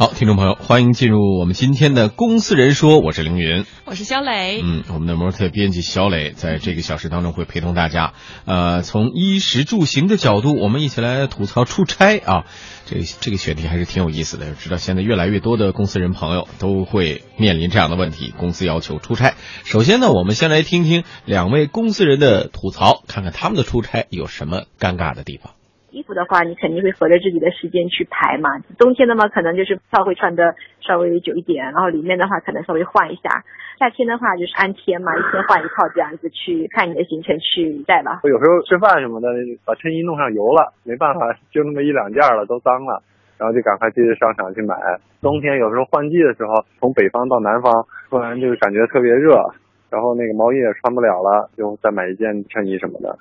好，听众朋友，欢迎进入我们今天的《公司人说》，我是凌云。我是肖磊。嗯，我们的模特编辑小磊在这个小时当中会陪同大家。呃，从衣食住行的角度，我们一起来吐槽出差啊。这个这个选题还是挺有意思的。知道现在越来越多的公司人朋友都会面临这样的问题，公司要求出差。首先呢，我们先来听听两位公司人的吐槽，看看他们的出差有什么尴尬的地方。衣服的话，你肯定会合着自己的时间去排嘛。冬天的嘛，可能就是套会穿的稍微久一点，然后里面的话可能稍微换一下。夏天的话就是按天嘛，一天换一套这样子去看你的行程去带吧。我有时候吃饭什么的，把衬衣弄上油了，没办法，就那么一两件了，都脏了，然后就赶快去商场去买。冬天有时候换季的时候，从北方到南方，突然就感觉特别热，然后那个毛衣也穿不了了，就再买一件衬衣什么的。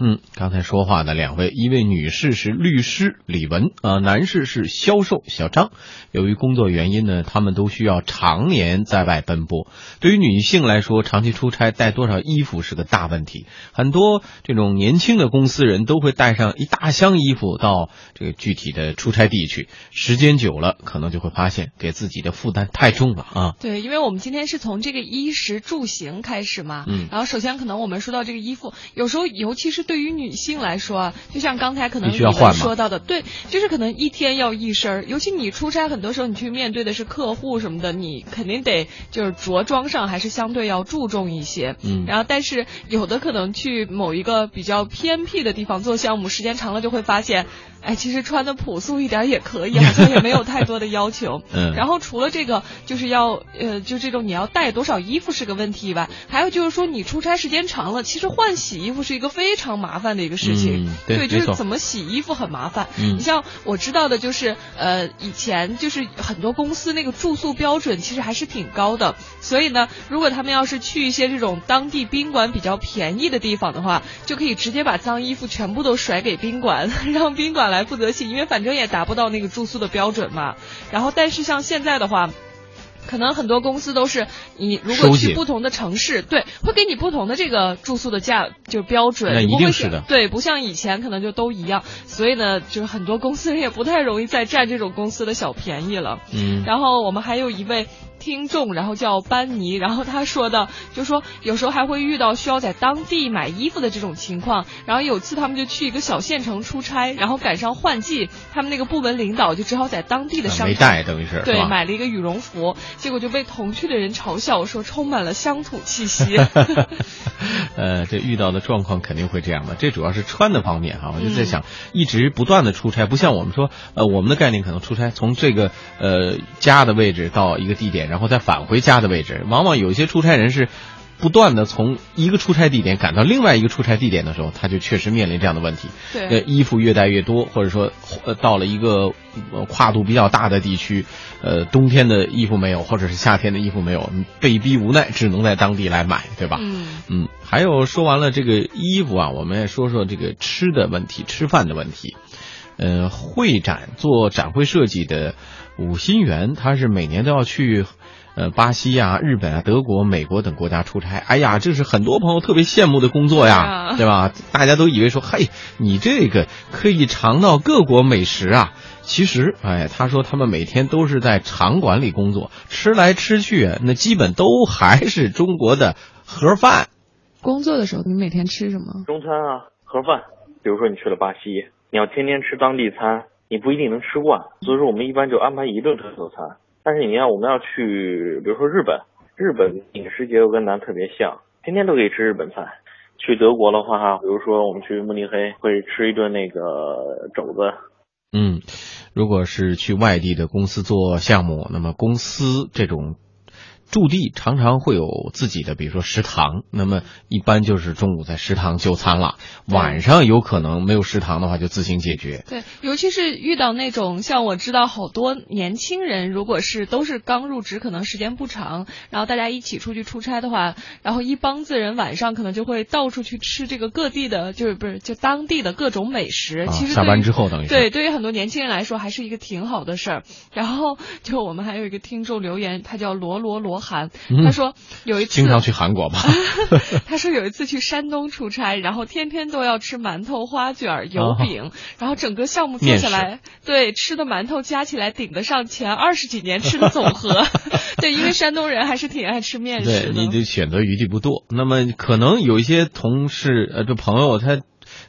嗯，刚才说话的两位，一位女士是律师李文啊、呃，男士是销售小张。由于工作原因呢，他们都需要常年在外奔波。对于女性来说，长期出差带多少衣服是个大问题。很多这种年轻的公司人都会带上一大箱衣服到这个具体的出差地去，时间久了，可能就会发现给自己的负担太重了啊。对，因为我们今天是从这个衣食住行开始嘛，嗯，然后首先可能我们说到这个衣服，有时候尤其是对于女性来说啊，就像刚才可能你们说到的，对，就是可能一天要一身，尤其你出差，很多时候你去面对的是客户什么的，你肯定得就是着装上还是相对要注重一些。嗯，然后但是有的可能去某一个比较偏僻的地方做项目，时间长了就会发现，哎，其实穿的朴素一点也可以，好像也没有太多的要求。嗯，然后除了这个，就是要呃，就这种你要带多少衣服是个问题以外，还有就是说你出差时间长了，其实换洗衣服是一个非常麻烦的一个事情。嗯、对，就是怎么洗衣服很麻烦。嗯，你像我知道的，就是呃，以前就是很多公司那个住宿标准其实还是挺高的，所以呢，如果他们要是去一些这种当地宾馆比较便宜的地方的话，就可以直接把脏衣服全部都甩给宾馆，让宾馆来负责洗，因为反正也达不到那个住宿的标准嘛。然后，但是像现在的话。可能很多公司都是你如果去不同的城市，对，会给你不同的这个住宿的价就标准，那一定是的，对，不像以前可能就都一样，所以呢，就是很多公司也不太容易再占这种公司的小便宜了。嗯，然后我们还有一位。听众，然后叫班尼，然后他说的就说有时候还会遇到需要在当地买衣服的这种情况，然后有次他们就去一个小县城出差，然后赶上换季，他们那个部门领导就只好在当地的商没带，等于是对买了一个羽绒服，结果就被同去的人嘲笑说充满了乡土气息。呃，这遇到的状况肯定会这样的，这主要是穿的方面哈，我就在想，一直不断的出差，不像我们说，呃，我们的概念可能出差从这个呃家的位置到一个地点。然后再返回家的位置，往往有一些出差人是不断的从一个出差地点赶到另外一个出差地点的时候，他就确实面临这样的问题。对，呃，衣服越带越多，或者说呃到了一个跨度比较大的地区，呃，冬天的衣服没有，或者是夏天的衣服没有，被逼无奈只能在当地来买，对吧？嗯嗯。还有说完了这个衣服啊，我们也说说这个吃的问题，吃饭的问题。呃，会展做展会设计的武新元，他是每年都要去，呃，巴西啊、日本啊、德国、美国等国家出差。哎呀，这是很多朋友特别羡慕的工作呀，啊、对吧？大家都以为说，嘿，你这个可以尝到各国美食啊。其实，哎，他说他们每天都是在场馆里工作，吃来吃去，那基本都还是中国的盒饭。工作的时候，你每天吃什么？中餐啊，盒饭。比如说你去了巴西。你要天天吃当地餐，你不一定能吃惯，所以说我们一般就安排一顿特色餐。但是你要我们要去，比如说日本，日本饮食结构跟咱特别像，天天都可以吃日本菜。去德国的话，比如说我们去慕尼黑会吃一顿那个肘子。嗯，如果是去外地的公司做项目，那么公司这种。驻地常常会有自己的，比如说食堂，那么一般就是中午在食堂就餐了。晚上有可能没有食堂的话，就自行解决。对，尤其是遇到那种像我知道好多年轻人，如果是都是刚入职，可能时间不长，然后大家一起出去出差的话，然后一帮子人晚上可能就会到处去吃这个各地的，就是不是就当地的各种美食。啊、其实下班之后等于对，对于很多年轻人来说，还是一个挺好的事儿。然后就我们还有一个听众留言，他叫罗罗罗。国涵，嗯他说有一次经常去韩国吧？他说有一次去山东出差，然后天天都要吃馒头、花卷、油饼，然后整个项目做下来，对吃的馒头加起来顶得上前二十几年吃的总和。对，因为山东人还是挺爱吃面食对，的。你的选择余地不多。那么可能有一些同事呃，这朋友他。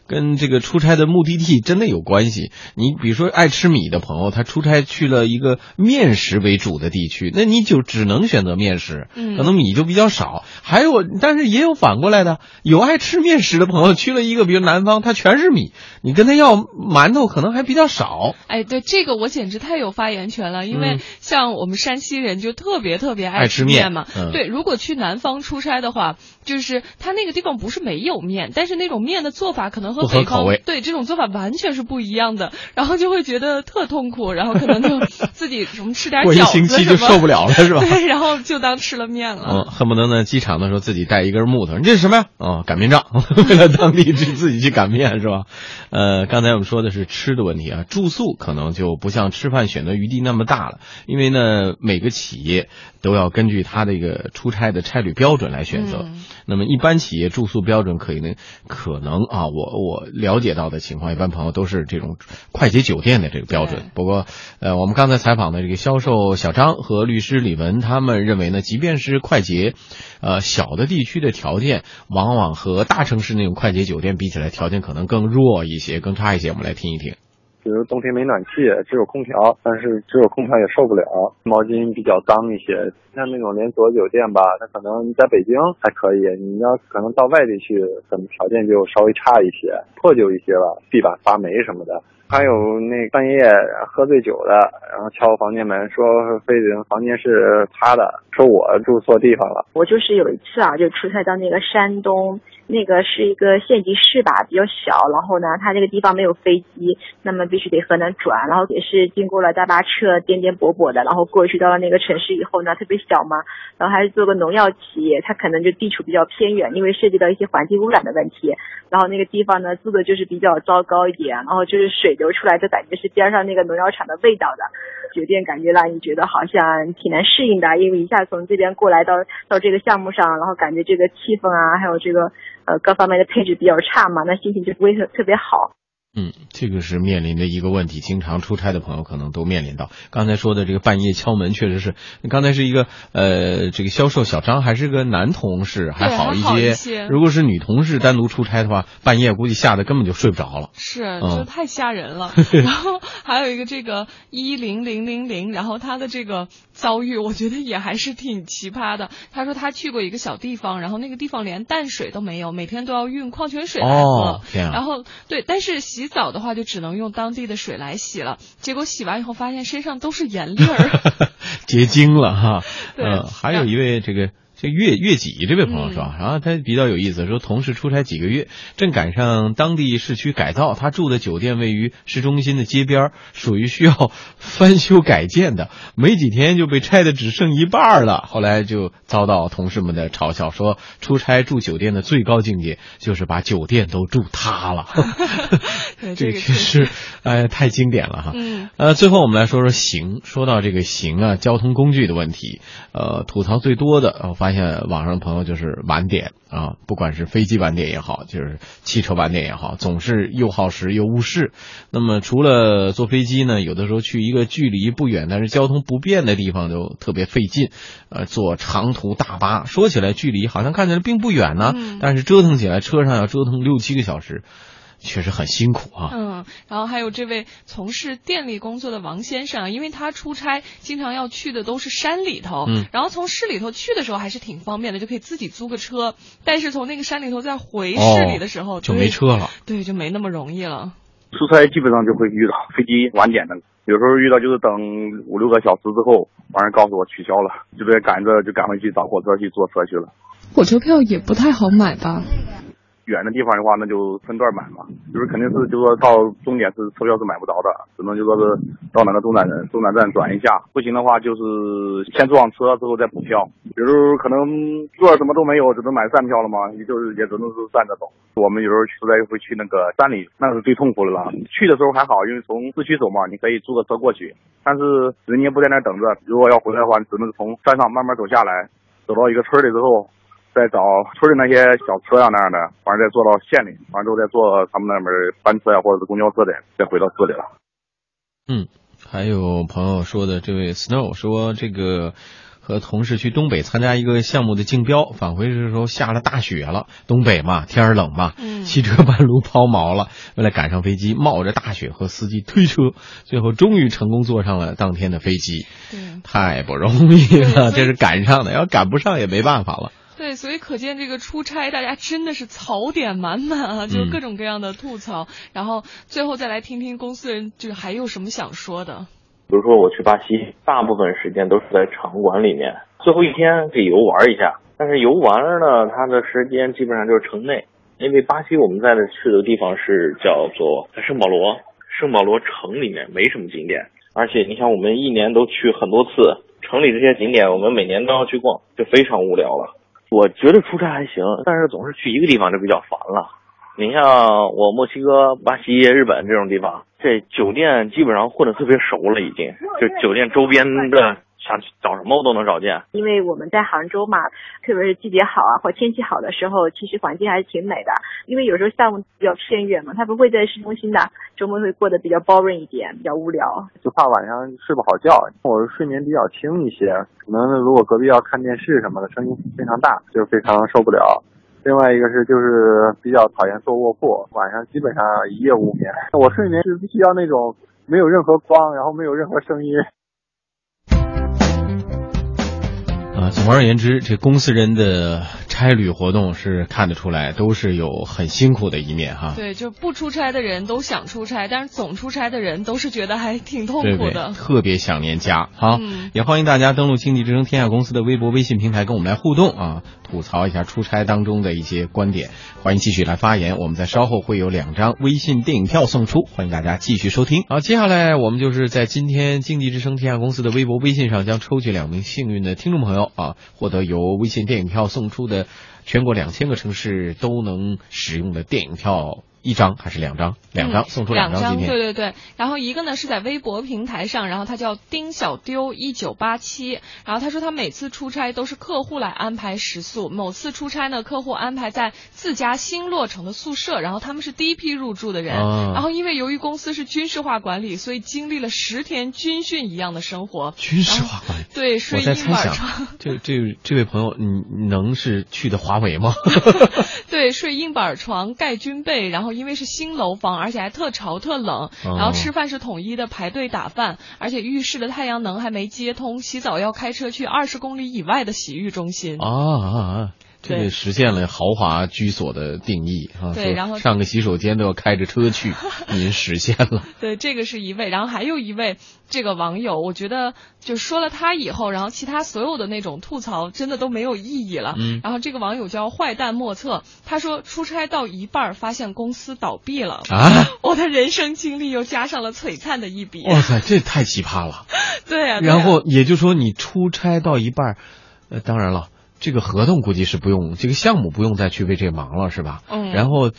跟这个出差的目的地真的有关系。你比如说爱吃米的朋友，他出差去了一个面食为主的地区，那你就只能选择面食，嗯可能米就比较少。还有，但是也有反过来的，有爱吃面食的朋友去了一个比如南方，他全是米，你跟他要馒头可能还比较少。哎，对这个我简直太有发言权了，因为嗯像我们山西人就特别特别爱吃面嘛。嗯对，如果去南方出差的话，就是他那个地方不是没有面，但是那种面的做法可能和不合北方口味对这种做法完全是不一样的，然后就会觉得特痛苦，然后可能就 自己什么吃点过一饺子星期就受不了了是吧对，然后就当吃了面了。嗯，恨不得呢，机场的时候自己带一根木头，你这是什么呀？哦，擀面杖，为了当地去自己去擀面是吧？呃，刚才我们说的是吃的问题啊，住宿可能就不像吃饭选择余地那么大了，因为呢，每个企业都要根据他的一个出差的差旅标准来选择。嗯那么一般企业住宿标准可以呢，可能啊，我我了解到的情况，一般朋友都是这种快捷酒店的这个标准。不过，呃，我们刚才采访的这个销售小张和律师李文，他们认为呢，即便是快捷，呃，小的地区的条件，往往和大城市那种快捷酒店比起来，条件可能更弱一些，更差一些。我们来听一听。比如冬天没暖气，只有空调，但是只有空调也受不了，毛巾比较脏一些。像那种连锁酒店吧，它可能在北京还可以，你要可能到外地去，可能条件就稍微差一些，破旧一些了，地板发霉什么的。还有那半夜喝醉酒的，然后敲房间门说非得房间是他的，说我住错地方了。我就是有一次啊，就出差到那个山东，那个是一个县级市吧，比较小，然后呢，它这个地方没有飞机，那么必须得河南转，然后也是经过了大巴车颠颠簸簸的，然后过去到了那个城市以后呢，特别小嘛，然后还是做个农药企业，它可能就地处比较偏远，因为涉及到一些环境污染的问题，然后那个地方呢住的就是比较糟糕一点，然后就是水流出来的感觉是边上那个农药厂的味道的，酒店感觉让你觉得好像挺难适应的，因为一下从这边过来到到这个项目上，然后感觉这个气氛啊，还有这个呃各方面的配置比较差嘛，那心情就不会特特别好。嗯，这个是面临的一个问题，经常出差的朋友可能都面临到。刚才说的这个半夜敲门，确实是。刚才是一个呃，这个销售小张还是个男同事，还好一些。一些如果是女同事单独出差的话，半夜估计吓得根本就睡不着了。是，嗯这太吓人了。然后还有一个这个一零零零零，然后他的这个遭遇，我觉得也还是挺奇葩的。他说他去过一个小地方，然后那个地方连淡水都没有，每天都要运矿泉水来喝。哦，天啊！然后对，但是洗澡的话就只能用当地的水来洗了。结果洗完以后发现身上都是盐粒儿。结晶了哈。对呃，还有一位这个这月月己这位朋友说，嗯然后他比较有意思，说同事出差几个月，正赶上当地市区改造，他住的酒店位于市中心的街边，属于需要 翻修改建的，没几天就被拆的只剩一半了。后来就遭到同事们的嘲笑，说出差住酒店的最高境界就是把酒店都住塌了。对，这个这确实，哎，太经典了哈。嗯呃，最后我们来说说行。说到这个行啊，交通工具的问题，呃，吐槽最多的，我发现网上的朋友就是晚点啊，不管是飞机晚点也好，就是汽车晚点也好，总是又耗时又误事。那么除了坐飞机呢，有的时候去一个距离不远但是交通不便的地方就特别费劲，呃，坐长途大巴，说起来距离好像看起来并不远呢，嗯但是折腾起来车上要折腾六七个小时。确实很辛苦啊。嗯，然后还有这位从事电力工作的王先生啊，因为他出差经常要去的都是山里头，嗯然后从市里头去的时候还是挺方便的，就可以自己租个车，但是从那个山里头再回市里的时候、哦就没车了。对，就没那么容易了。出差基本上就会遇到飞机晚点的，有时候遇到就是等五六个小时之后，完人告诉我取消了，就得赶着就赶回去找火车去坐车去了。火车票也不太好买吧？远的地方的话，那就分段买嘛，就是肯定是就说到终点是车票是买不着的，只能就说是到哪个中转站中转站转一下，不行的话就是先坐上车之后再补票。比如可能座什么都没有，只能买站票了嘛，也就是也只能是站着走。我们有时候实在会去那个山里，那是最痛苦的了。去的时候还好，因为从市区走嘛，你可以租个车过去，但是人家不在那等着，如果要回来的话，只能从山上慢慢走下来，走到一个村里之后。再找村里那些小车呀那样的，完了再坐到县里，完了之后再坐他们那边班车呀或者是公交车的，再回到市里了。嗯，还有朋友说的，这位 Snow 说这个和同事去东北参加一个项目的竞标，返回的时候下了大雪了，东北嘛天儿冷嘛，嗯汽车半路抛锚了，为了赶上飞机，冒着大雪和司机推车，最后终于成功坐上了当天的飞机，对。太不容易了，这是赶上的，要赶不上也没办法了。对，所以可见这个出差，大家真的是槽点满满啊，就嗯各种各样的吐槽。然后最后再来听听公司人，就是还有什么想说的。比如说我去巴西，大部分时间都是在场馆里面，最后一天可以游玩一下。但是游玩呢，它的时间基本上就是城内，因为巴西我们在的去的地方是叫做圣保罗，圣保罗城里面没什么景点，而且你想我们一年都去很多次，城里这些景点我们每年都要去逛，就非常无聊了。我觉得出差还行，但是总是去一个地方就比较烦了。你像我墨西哥、巴西、日本这种地方，这酒店基本上混得特别熟了，已经就酒店周边的想找什么我都能找见。因为我们在杭州嘛，特别是季节好啊或天气好的时候，其实环境还是挺美的。因为有时候项目比较偏远嘛，它不会在市中心的，周末会过得比较 boring 一点，比较无聊。就怕晚上睡不好觉。我睡眠比较轻一些，可能如果隔壁要看电视什么的，声音非常大，就非常受不了。另外一个是就是比较讨厌坐卧铺，晚上基本上一夜无眠。我睡眠是必须要那种没有任何光，然后没有任何声音。呃，总而言之，这公司人的差旅活动是看得出来，都是有很辛苦的一面哈。对，就不出差的人都想出差，但是总出差的人都是觉得还挺痛对对苦的，。特别想念家。好，嗯也欢迎大家登录经济之声天下公司的微博、微信平台，跟我们来互动啊，吐槽一下出差当中的一些观点。欢迎继续来发言，我们在稍后会有两张微信电影票送出，欢迎大家继续收听。好，接下来我们就是在今天经济之声天下公司的微博、微信上将抽取两名幸运的听众朋友啊，获得由微信电影票送出的全国两千个城市都能使用的电影票。一张还是两张？两张，嗯送出两张。今天对对对。然后一个呢是在微博平台上，然后他叫丁小丢一九八七，然后他说他每次出差都是客户来安排食宿，某次出差呢客户安排在自家新落成的宿舍，然后他们是第一批入住的人，啊然后因为由于公司是军事化管理，所以经历了十天军训一样的生活。军事化管理。对，睡硬板床，，这这这位朋友，你你能是去的华为吗？对，睡硬板床，盖军被，然后因为是新楼房，而且还特潮特冷，哦然后吃饭是统一的排队打饭，而且浴室的太阳能还没接通，洗澡要开车去二十公里以外的洗浴中心。啊啊啊！这对个实现了豪华居所的定义啊！对然后上个洗手间都要开着车去，您实现了。对，这个是一位，然后还有一位这个网友，我觉得就说了他以后，然后其他所有的那种吐槽真的都没有意义了。嗯然后这个网友叫坏蛋莫测，他说出差到一半发现公司倒闭了，啊！我的人生经历又加上了璀璨的一笔。哇塞，这太奇葩了。对啊，对啊然后也就是说，你出差到一半，呃，当然了，这个合同估计是不用，这个项目不用再去为这忙了，是吧？嗯然后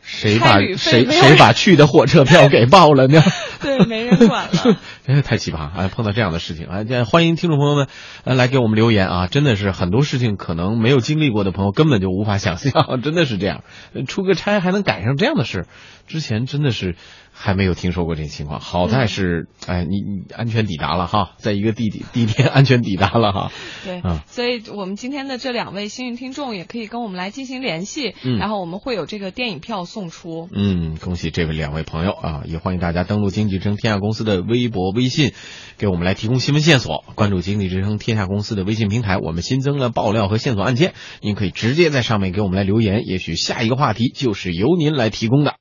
谁把谁谁把去的火车票给报了呢？对，没人管了。真是太奇葩！哎，碰到这样的事情，哎，欢迎听众朋友们，呃，来给我们留言啊！真的是很多事情可能没有经历过的朋友根本就无法想象，真的是这样。呃出个差还能赶上这样的事，之前真的是还没有听说过这情况。好在是，哎，你你安全抵达了哈，在一个地点 地点安全抵达了哈。对，嗯所以我们今天的这两位幸运听众也可以跟我们来进行联系，嗯然后我们会有这个电影票送出。嗯，恭喜这位两位朋友啊！也欢迎大家登录经济之声天下公司的微博、微信，给我们来提供新闻线索。关注经济之声天下公司的微信平台，我们新增了爆料和线索案件，您可以直接在上面给我们来留言，也许下一个话题就是由您来提供的。